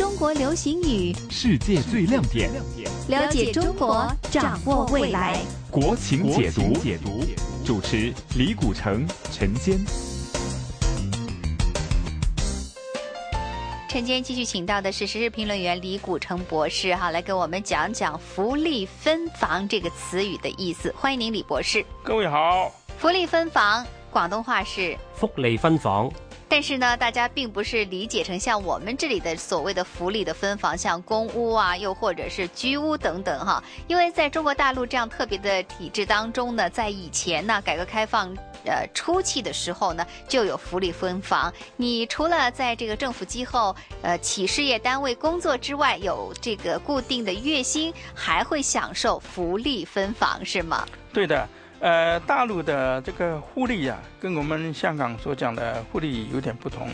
中国流行语，世界最亮点，了解中国，掌握未来。国情解读，解读，主持李古城、陈坚。陈坚继续请到的是时事评论员李古城博士，哈，来给我们讲讲“福利分房”这个词语的意思。欢迎您，李博士。各位好，福利分房，广东话是福利分房。但是呢，大家并不是理解成像我们这里的所谓的福利的分房，像公屋啊，又或者是居屋等等哈。因为在中国大陆这样特别的体制当中呢，在以前呢，改革开放呃初期的时候呢，就有福利分房。你除了在这个政府机构、呃企事业单位工作之外，有这个固定的月薪，还会享受福利分房，是吗？对的。呃，大陆的这个福利呀，跟我们香港所讲的福利有点不同。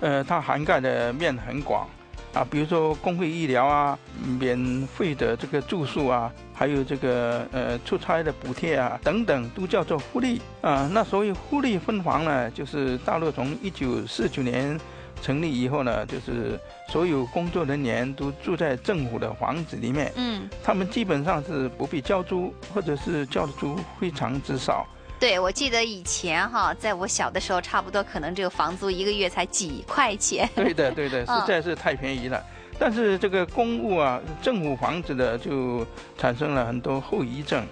呃，它涵盖的面很广啊，比如说公费医疗啊，免费的这个住宿啊，还有这个呃出差的补贴啊等等，都叫做福利啊。那所谓福利分房呢，就是大陆从一九四九年。成立以后呢，就是所有工作人员都住在政府的房子里面。嗯，他们基本上是不必交租，或者是交的租非常之少。对，我记得以前哈，在我小的时候，差不多可能这个房租一个月才几块钱。对的，对的，实在是太便宜了。但是这个公务啊，政府房子的就产生了很多后遗症，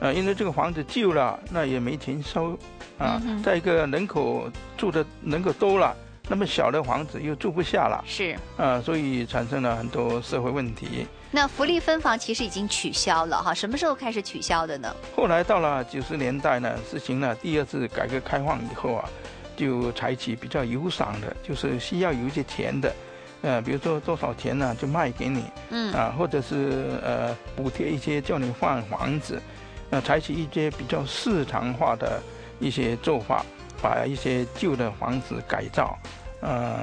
呃，因为这个房子旧了，那也没钱收啊。再一个，人口住的人口多了。那么小的房子又住不下了，是啊，所以产生了很多社会问题。那福利分房其实已经取消了哈，什么时候开始取消的呢？后来到了九十年代呢，实行了第二次改革开放以后啊，就采取比较有赏的，就是需要有一些钱的，呃，比如说多少钱呢，就卖给你，嗯啊，或者是呃补贴一些叫你换房子，呃，采取一些比较市场化的一些做法。把一些旧的房子改造，呃，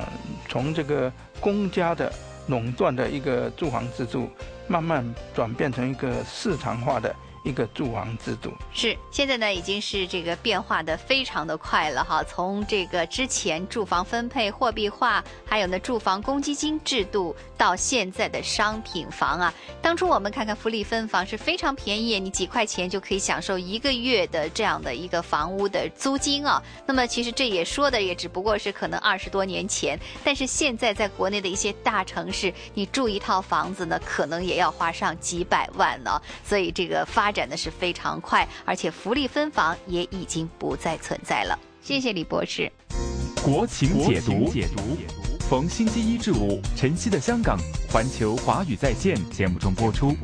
从这个公家的垄断的一个住房制度，慢慢转变成一个市场化的。一个住房制度是现在呢，已经是这个变化的非常的快了哈。从这个之前住房分配货币化，还有呢住房公积金制度，到现在的商品房啊。当初我们看看福利分房是非常便宜，你几块钱就可以享受一个月的这样的一个房屋的租金啊。那么其实这也说的也只不过是可能二十多年前，但是现在在国内的一些大城市，你住一套房子呢，可能也要花上几百万呢。所以这个发展的是非常快，而且福利分房也已经不再存在了。谢谢李博士。国情解读，解读，逢星期一至五，晨曦的香港，环球华语在线节目中播出。